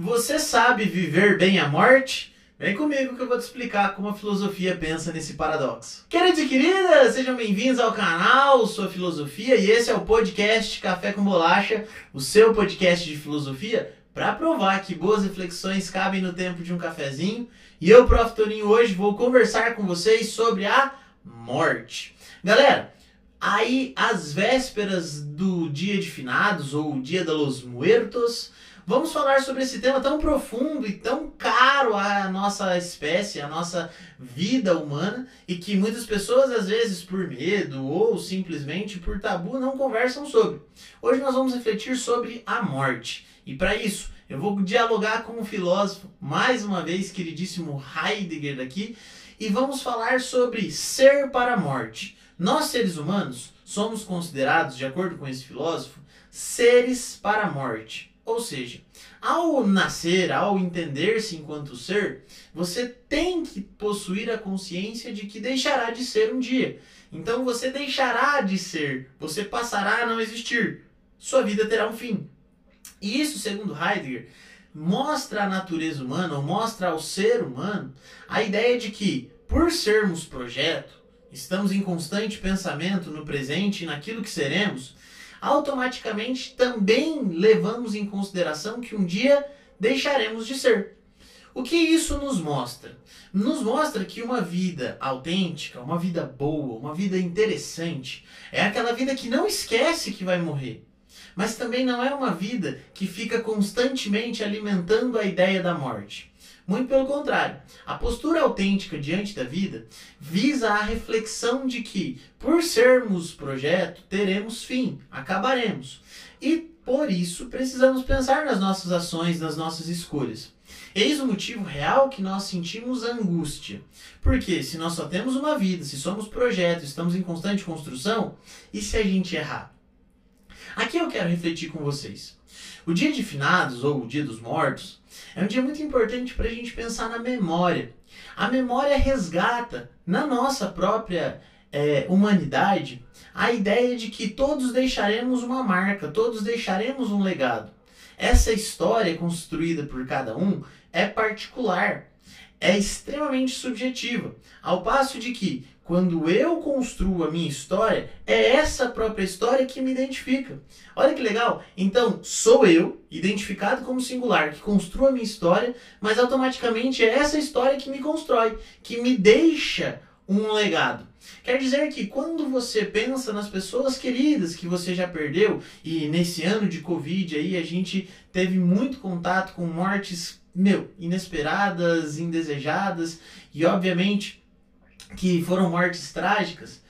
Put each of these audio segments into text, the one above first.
Você sabe viver bem a morte? Vem comigo que eu vou te explicar como a filosofia pensa nesse paradoxo. Queridos e queridas, sejam bem-vindos ao canal Sua Filosofia e esse é o podcast Café com Bolacha, o seu podcast de filosofia, para provar que boas reflexões cabem no tempo de um cafezinho. E eu, Prof. Toninho, hoje vou conversar com vocês sobre a morte. Galera, aí às vésperas do dia de finados ou dia de los muertos, Vamos falar sobre esse tema tão profundo e tão caro à nossa espécie, à nossa vida humana, e que muitas pessoas, às vezes, por medo ou simplesmente por tabu, não conversam sobre. Hoje nós vamos refletir sobre a morte. E para isso, eu vou dialogar com um filósofo, mais uma vez, queridíssimo Heidegger daqui, e vamos falar sobre ser para a morte. Nós, seres humanos, somos considerados, de acordo com esse filósofo, seres para a morte. Ou seja, ao nascer, ao entender-se enquanto ser, você tem que possuir a consciência de que deixará de ser um dia. Então você deixará de ser, você passará a não existir. Sua vida terá um fim. E isso, segundo Heidegger, mostra à natureza humana, ou mostra ao ser humano, a ideia de que, por sermos projeto, estamos em constante pensamento no presente e naquilo que seremos, automaticamente também levamos em consideração que um dia deixaremos de ser. O que isso nos mostra? Nos mostra que uma vida autêntica, uma vida boa, uma vida interessante, é aquela vida que não esquece que vai morrer. Mas também não é uma vida que fica constantemente alimentando a ideia da morte. Muito pelo contrário, a postura autêntica diante da vida visa a reflexão de que, por sermos projeto, teremos fim, acabaremos. E por isso precisamos pensar nas nossas ações, nas nossas escolhas. Eis o motivo real que nós sentimos angústia. Porque se nós só temos uma vida, se somos projeto, estamos em constante construção, e se a gente errar? Aqui eu quero refletir com vocês. O dia de finados, ou o dia dos mortos, é um dia muito importante para a gente pensar na memória. A memória resgata na nossa própria é, humanidade a ideia de que todos deixaremos uma marca, todos deixaremos um legado. Essa história construída por cada um é particular, é extremamente subjetiva, ao passo de que quando eu construo a minha história, é essa própria história que me identifica. Olha que legal! Então, sou eu, identificado como singular, que construo a minha história, mas automaticamente é essa história que me constrói, que me deixa um legado. Quer dizer que quando você pensa nas pessoas queridas que você já perdeu, e nesse ano de Covid aí a gente teve muito contato com mortes, meu, inesperadas, indesejadas, e obviamente que foram mortes trágicas,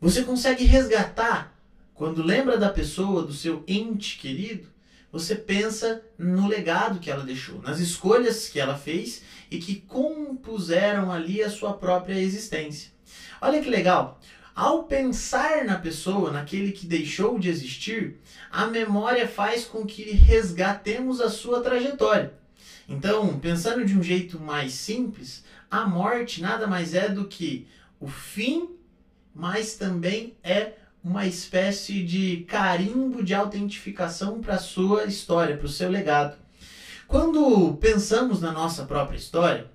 você consegue resgatar, quando lembra da pessoa, do seu ente querido, você pensa no legado que ela deixou, nas escolhas que ela fez e que compuseram ali a sua própria existência. Olha que legal! Ao pensar na pessoa, naquele que deixou de existir, a memória faz com que resgatemos a sua trajetória. Então, pensando de um jeito mais simples, a morte nada mais é do que o fim, mas também é uma espécie de carimbo de autentificação para a sua história, para o seu legado. Quando pensamos na nossa própria história,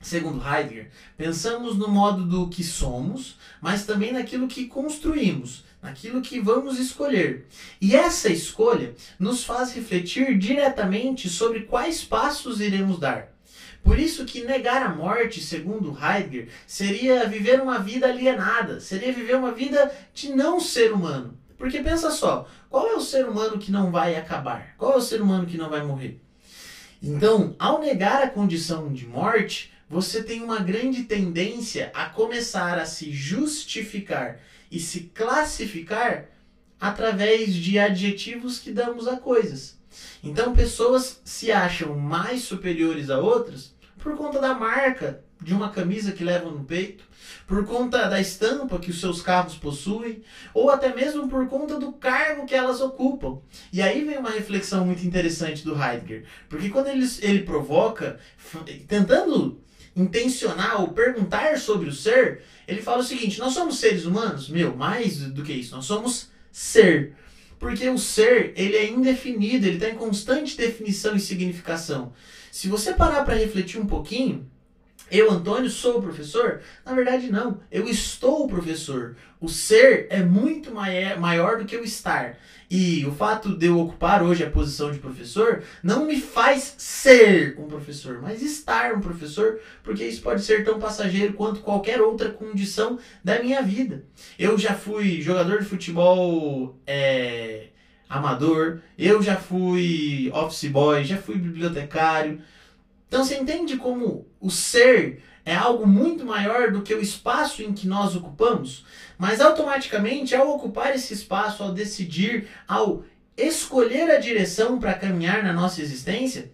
segundo Heidegger, pensamos no modo do que somos, mas também naquilo que construímos, naquilo que vamos escolher. E essa escolha nos faz refletir diretamente sobre quais passos iremos dar. Por isso que negar a morte, segundo Heidegger, seria viver uma vida alienada, seria viver uma vida de não ser humano. Porque pensa só, qual é o ser humano que não vai acabar? Qual é o ser humano que não vai morrer? Então, ao negar a condição de morte, você tem uma grande tendência a começar a se justificar e se classificar através de adjetivos que damos a coisas. Então, pessoas se acham mais superiores a outras por conta da marca de uma camisa que levam no peito, por conta da estampa que os seus carros possuem, ou até mesmo por conta do cargo que elas ocupam. E aí vem uma reflexão muito interessante do Heidegger, porque quando ele, ele provoca, tentando intencionar ou perguntar sobre o ser, ele fala o seguinte: nós somos seres humanos? Meu, mais do que isso, nós somos ser. Porque o ser, ele é indefinido, ele está em constante definição e significação. Se você parar para refletir um pouquinho, eu, Antônio, sou o professor? Na verdade, não. Eu estou o professor. O ser é muito maior do que o estar. E o fato de eu ocupar hoje a posição de professor não me faz ser um professor, mas estar um professor, porque isso pode ser tão passageiro quanto qualquer outra condição da minha vida. Eu já fui jogador de futebol é, amador, eu já fui office boy, já fui bibliotecário. Então você entende como o ser é algo muito maior do que o espaço em que nós ocupamos? Mas automaticamente, ao ocupar esse espaço, ao decidir, ao escolher a direção para caminhar na nossa existência,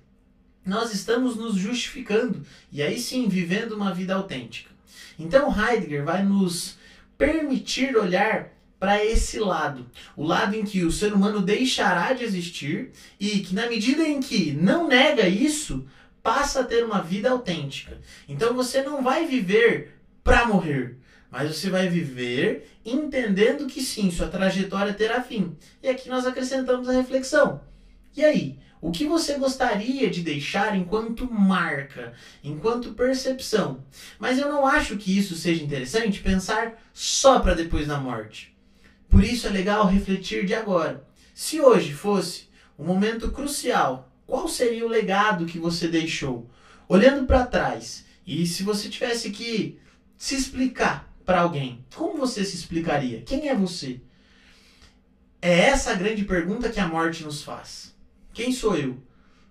nós estamos nos justificando e aí sim vivendo uma vida autêntica. Então Heidegger vai nos permitir olhar para esse lado, o lado em que o ser humano deixará de existir e que na medida em que não nega isso, passa a ter uma vida autêntica. Então você não vai viver para morrer, mas você vai viver entendendo que sim, sua trajetória terá fim. E aqui nós acrescentamos a reflexão. E aí? O que você gostaria de deixar enquanto marca, enquanto percepção? Mas eu não acho que isso seja interessante pensar só para depois da morte. Por isso é legal refletir de agora. Se hoje fosse um momento crucial qual seria o legado que você deixou? Olhando para trás, e se você tivesse que se explicar para alguém, como você se explicaria? Quem é você? É essa a grande pergunta que a morte nos faz. Quem sou eu?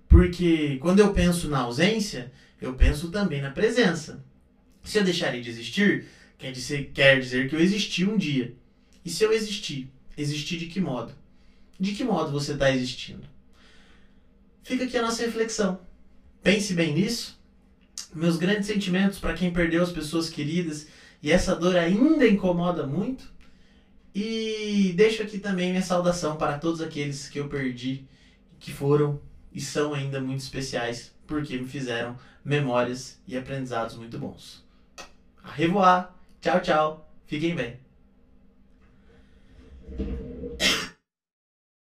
Porque quando eu penso na ausência, eu penso também na presença. Se eu deixarei de existir, quer dizer, quer dizer que eu existi um dia. E se eu existir, existir de que modo? De que modo você está existindo? Fica aqui a nossa reflexão. Pense bem nisso. Meus grandes sentimentos para quem perdeu as pessoas queridas e essa dor ainda incomoda muito. E deixo aqui também minha saudação para todos aqueles que eu perdi, que foram e são ainda muito especiais, porque me fizeram memórias e aprendizados muito bons. A revoar. Tchau, tchau. Fiquem bem.